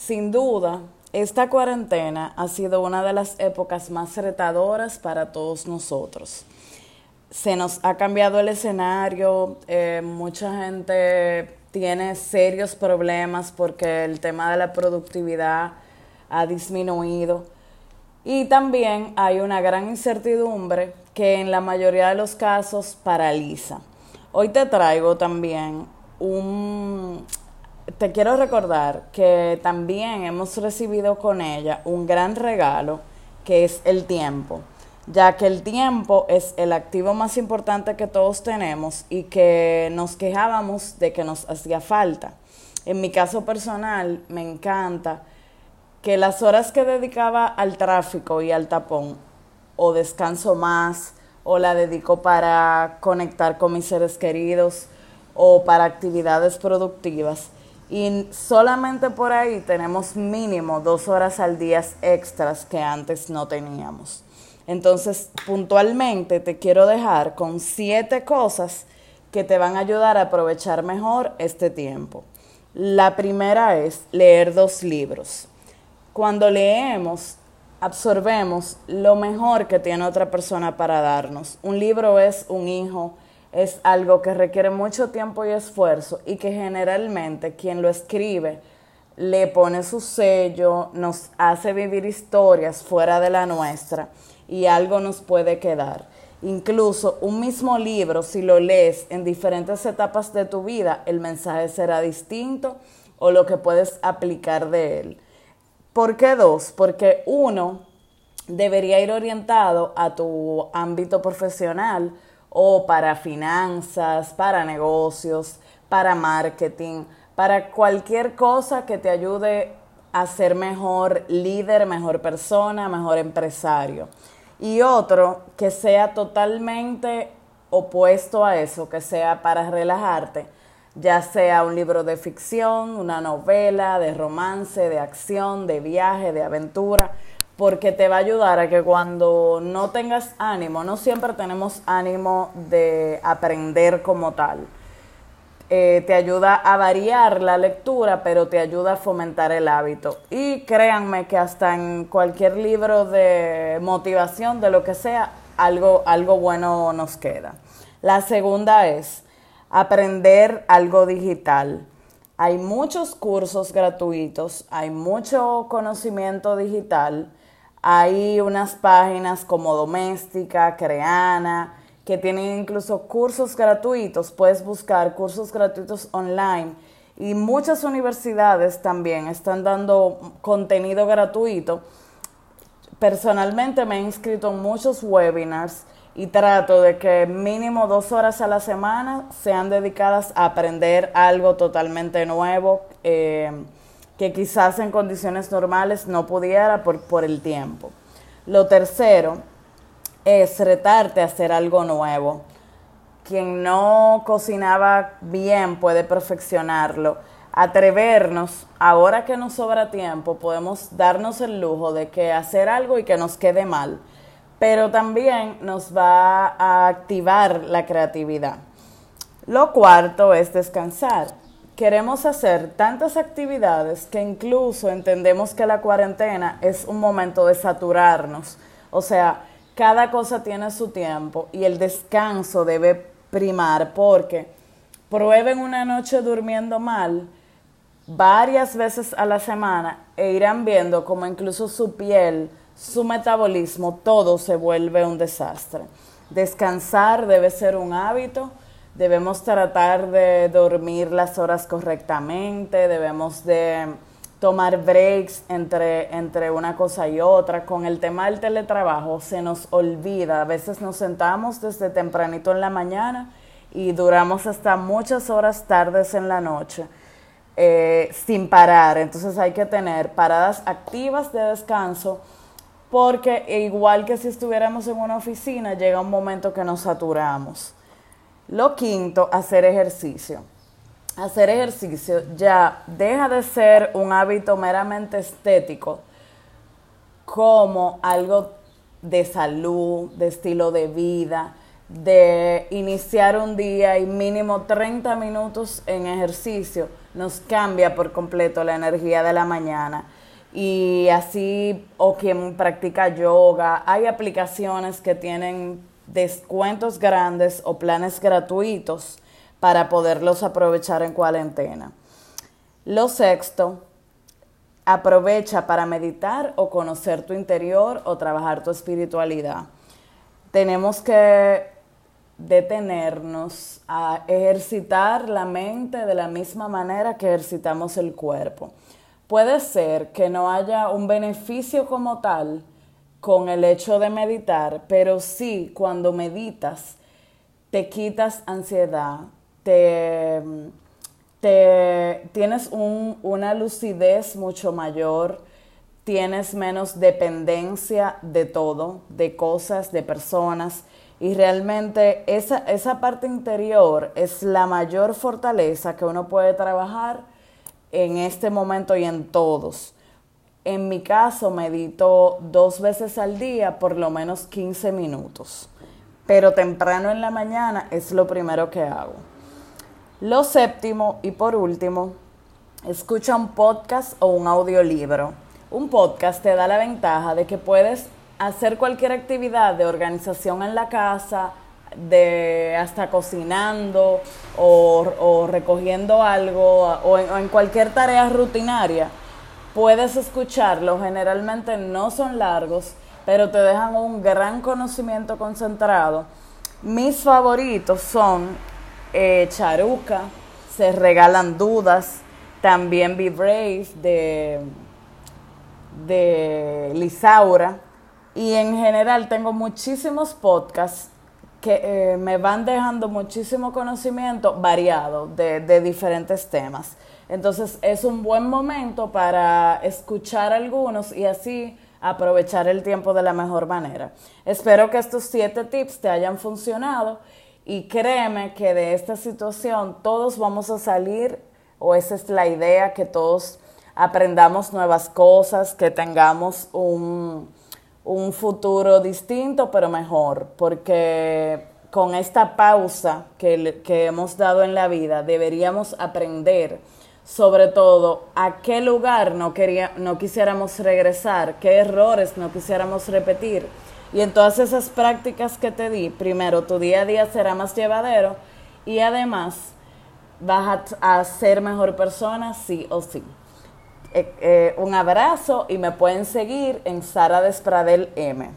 Sin duda, esta cuarentena ha sido una de las épocas más retadoras para todos nosotros. Se nos ha cambiado el escenario, eh, mucha gente tiene serios problemas porque el tema de la productividad ha disminuido y también hay una gran incertidumbre que en la mayoría de los casos paraliza. Hoy te traigo también un... Te quiero recordar que también hemos recibido con ella un gran regalo que es el tiempo, ya que el tiempo es el activo más importante que todos tenemos y que nos quejábamos de que nos hacía falta. En mi caso personal, me encanta que las horas que dedicaba al tráfico y al tapón, o descanso más, o la dedico para conectar con mis seres queridos, o para actividades productivas. Y solamente por ahí tenemos mínimo dos horas al día extras que antes no teníamos. Entonces, puntualmente te quiero dejar con siete cosas que te van a ayudar a aprovechar mejor este tiempo. La primera es leer dos libros cuando leemos, absorbemos lo mejor que tiene otra persona para darnos. Un libro es un hijo, es algo que requiere mucho tiempo y esfuerzo y que generalmente quien lo escribe le pone su sello, nos hace vivir historias fuera de la nuestra y algo nos puede quedar. Incluso un mismo libro, si lo lees en diferentes etapas de tu vida, el mensaje será distinto o lo que puedes aplicar de él. ¿Por qué dos? Porque uno debería ir orientado a tu ámbito profesional o para finanzas, para negocios, para marketing, para cualquier cosa que te ayude a ser mejor líder, mejor persona, mejor empresario. Y otro que sea totalmente opuesto a eso, que sea para relajarte ya sea un libro de ficción, una novela, de romance, de acción, de viaje, de aventura, porque te va a ayudar a que cuando no tengas ánimo, no siempre tenemos ánimo de aprender como tal. Eh, te ayuda a variar la lectura, pero te ayuda a fomentar el hábito. Y créanme que hasta en cualquier libro de motivación, de lo que sea, algo, algo bueno nos queda. La segunda es, aprender algo digital. Hay muchos cursos gratuitos, hay mucho conocimiento digital, hay unas páginas como Doméstica, Creana, que tienen incluso cursos gratuitos, puedes buscar cursos gratuitos online y muchas universidades también están dando contenido gratuito. Personalmente me he inscrito en muchos webinars y trato de que mínimo dos horas a la semana sean dedicadas a aprender algo totalmente nuevo eh, que quizás en condiciones normales no pudiera por, por el tiempo. Lo tercero es retarte a hacer algo nuevo. Quien no cocinaba bien puede perfeccionarlo. Atrevernos, ahora que nos sobra tiempo, podemos darnos el lujo de que hacer algo y que nos quede mal pero también nos va a activar la creatividad. Lo cuarto es descansar. Queremos hacer tantas actividades que incluso entendemos que la cuarentena es un momento de saturarnos. O sea, cada cosa tiene su tiempo y el descanso debe primar porque prueben una noche durmiendo mal varias veces a la semana e irán viendo como incluso su piel su metabolismo, todo se vuelve un desastre. Descansar debe ser un hábito, debemos tratar de dormir las horas correctamente, debemos de tomar breaks entre, entre una cosa y otra. Con el tema del teletrabajo se nos olvida, a veces nos sentamos desde tempranito en la mañana y duramos hasta muchas horas tardes en la noche. Eh, sin parar, entonces hay que tener paradas activas de descanso porque igual que si estuviéramos en una oficina, llega un momento que nos saturamos. Lo quinto, hacer ejercicio. Hacer ejercicio ya deja de ser un hábito meramente estético como algo de salud, de estilo de vida, de iniciar un día y mínimo 30 minutos en ejercicio nos cambia por completo la energía de la mañana. Y así, o quien practica yoga, hay aplicaciones que tienen descuentos grandes o planes gratuitos para poderlos aprovechar en cuarentena. Lo sexto, aprovecha para meditar o conocer tu interior o trabajar tu espiritualidad. Tenemos que detenernos a ejercitar la mente de la misma manera que ejercitamos el cuerpo. Puede ser que no haya un beneficio como tal con el hecho de meditar, pero sí cuando meditas te quitas ansiedad, te, tienes una lucidez mucho mayor, tienes menos dependencia de todo, de cosas, de personas. Y realmente esa, esa parte interior es la mayor fortaleza que uno puede trabajar en este momento y en todos. En mi caso, medito dos veces al día, por lo menos 15 minutos. Pero temprano en la mañana es lo primero que hago. Lo séptimo y por último, escucha un podcast o un audiolibro. Un podcast te da la ventaja de que puedes hacer cualquier actividad de organización en la casa, de hasta cocinando o, recogiendo algo o en cualquier tarea rutinaria puedes escucharlo, generalmente no son largos, pero te dejan un gran conocimiento concentrado. Mis favoritos son eh, Charuca, Se Regalan Dudas, también Be Brave de, de Lisaura. Y en general tengo muchísimos podcasts que eh, me van dejando muchísimo conocimiento variado de, de diferentes temas. Entonces es un buen momento para escuchar algunos y así aprovechar el tiempo de la mejor manera. Espero que estos siete tips te hayan funcionado y créeme que de esta situación todos vamos a salir, o esa es la idea, que todos aprendamos nuevas cosas, que tengamos un, un futuro distinto pero mejor, porque con esta pausa que, que hemos dado en la vida deberíamos aprender sobre todo a qué lugar no, quería, no quisiéramos regresar, qué errores no quisiéramos repetir. Y en todas esas prácticas que te di, primero tu día a día será más llevadero y además vas a, ser mejor persona sí o sí. Eh, eh, un abrazo y me pueden seguir en Sara Despradel M.